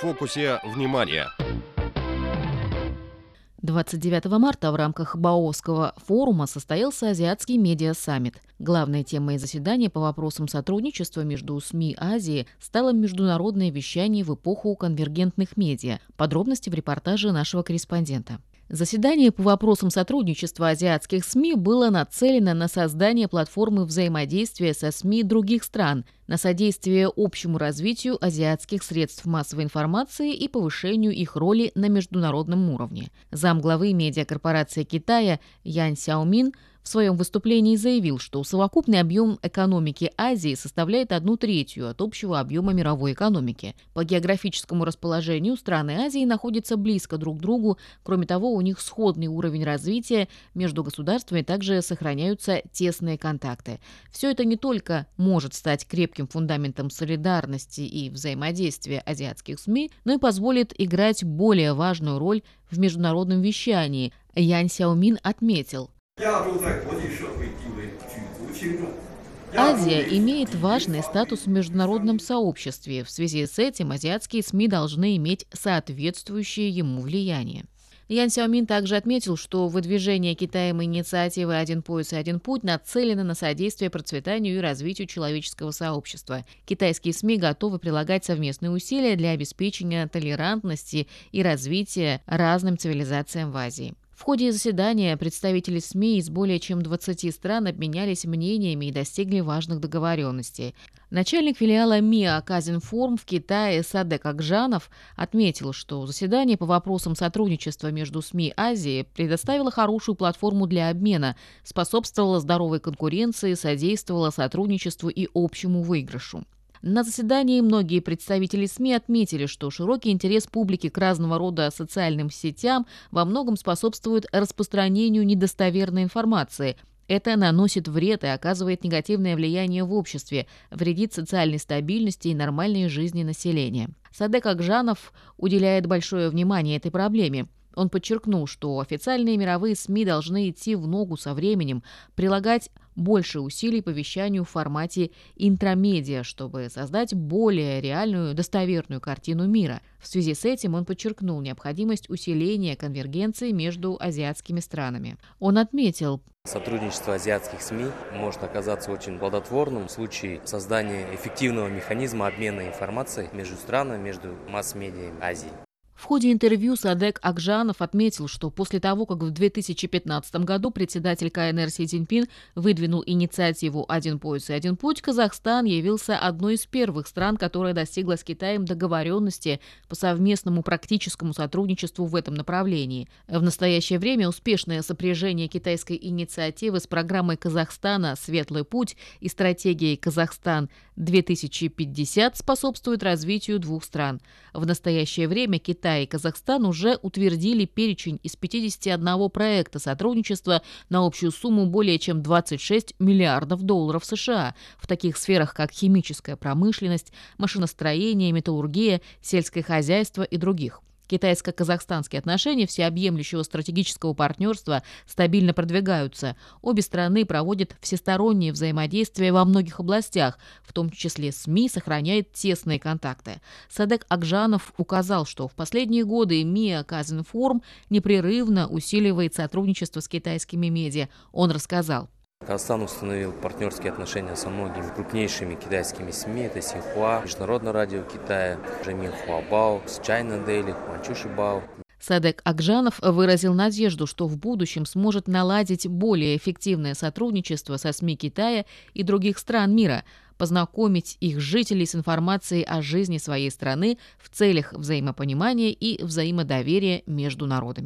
фокусе внимания. 29 марта в рамках Баосского форума состоялся Азиатский медиа-саммит. Главной темой заседания по вопросам сотрудничества между СМИ Азии стало международное вещание в эпоху конвергентных медиа. Подробности в репортаже нашего корреспондента. Заседание по вопросам сотрудничества азиатских СМИ было нацелено на создание платформы взаимодействия со СМИ других стран, на содействие общему развитию азиатских средств массовой информации и повышению их роли на международном уровне. Замглавы медиакорпорации Китая Ян Сяомин – в своем выступлении заявил, что совокупный объем экономики Азии составляет одну третью от общего объема мировой экономики. По географическому расположению страны Азии находятся близко друг к другу, кроме того, у них сходный уровень развития, между государствами также сохраняются тесные контакты. Все это не только может стать крепким фундаментом солидарности и взаимодействия азиатских СМИ, но и позволит играть более важную роль в международном вещании. Ян Сяомин отметил, Азия имеет важный статус в международном сообществе. В связи с этим азиатские СМИ должны иметь соответствующее ему влияние. Ян Сяомин также отметил, что выдвижение Китаем инициативы «Один пояс и один путь» нацелено на содействие процветанию и развитию человеческого сообщества. Китайские СМИ готовы прилагать совместные усилия для обеспечения толерантности и развития разным цивилизациям в Азии. В ходе заседания представители СМИ из более чем 20 стран обменялись мнениями и достигли важных договоренностей. Начальник филиала МИА Казинформ в Китае Садек Акжанов отметил, что заседание по вопросам сотрудничества между СМИ Азии предоставило хорошую платформу для обмена, способствовало здоровой конкуренции, содействовало сотрудничеству и общему выигрышу. На заседании многие представители СМИ отметили, что широкий интерес публики к разного рода социальным сетям во многом способствует распространению недостоверной информации. Это наносит вред и оказывает негативное влияние в обществе, вредит социальной стабильности и нормальной жизни населения. Садек Акжанов уделяет большое внимание этой проблеме. Он подчеркнул, что официальные мировые СМИ должны идти в ногу со временем, прилагать больше усилий по вещанию в формате интрамедиа, чтобы создать более реальную, достоверную картину мира. В связи с этим он подчеркнул необходимость усиления конвергенции между азиатскими странами. Он отметил, Сотрудничество азиатских СМИ может оказаться очень плодотворным в случае создания эффективного механизма обмена информацией между странами, между масс-медиа Азии. В ходе интервью Садек Акжанов отметил, что после того, как в 2015 году председатель КНР Си Цзиньпин выдвинул инициативу «Один пояс и один путь», Казахстан явился одной из первых стран, которая достигла с Китаем договоренности по совместному практическому сотрудничеству в этом направлении. В настоящее время успешное сопряжение китайской инициативы с программой Казахстана «Светлый путь» и стратегией «Казахстан-2050» способствует развитию двух стран. В настоящее время Китай Китай и Казахстан уже утвердили перечень из 51 проекта сотрудничества на общую сумму более чем 26 миллиардов долларов США в таких сферах, как химическая промышленность, машиностроение, металлургия, сельское хозяйство и других. Китайско-казахстанские отношения всеобъемлющего стратегического партнерства стабильно продвигаются. Обе страны проводят всестороннее взаимодействие во многих областях, в том числе СМИ сохраняет тесные контакты. Садек Акжанов указал, что в последние годы МИА Казинформ непрерывно усиливает сотрудничество с китайскими медиа. Он рассказал. Казахстан установил партнерские отношения со многими крупнейшими китайскими СМИ. Это Синхуа, Международное радио Китая, Жамин Хуабао, China Daily, Манчуши Бао. Садек Акжанов выразил надежду, что в будущем сможет наладить более эффективное сотрудничество со СМИ Китая и других стран мира, познакомить их жителей с информацией о жизни своей страны в целях взаимопонимания и взаимодоверия между народами.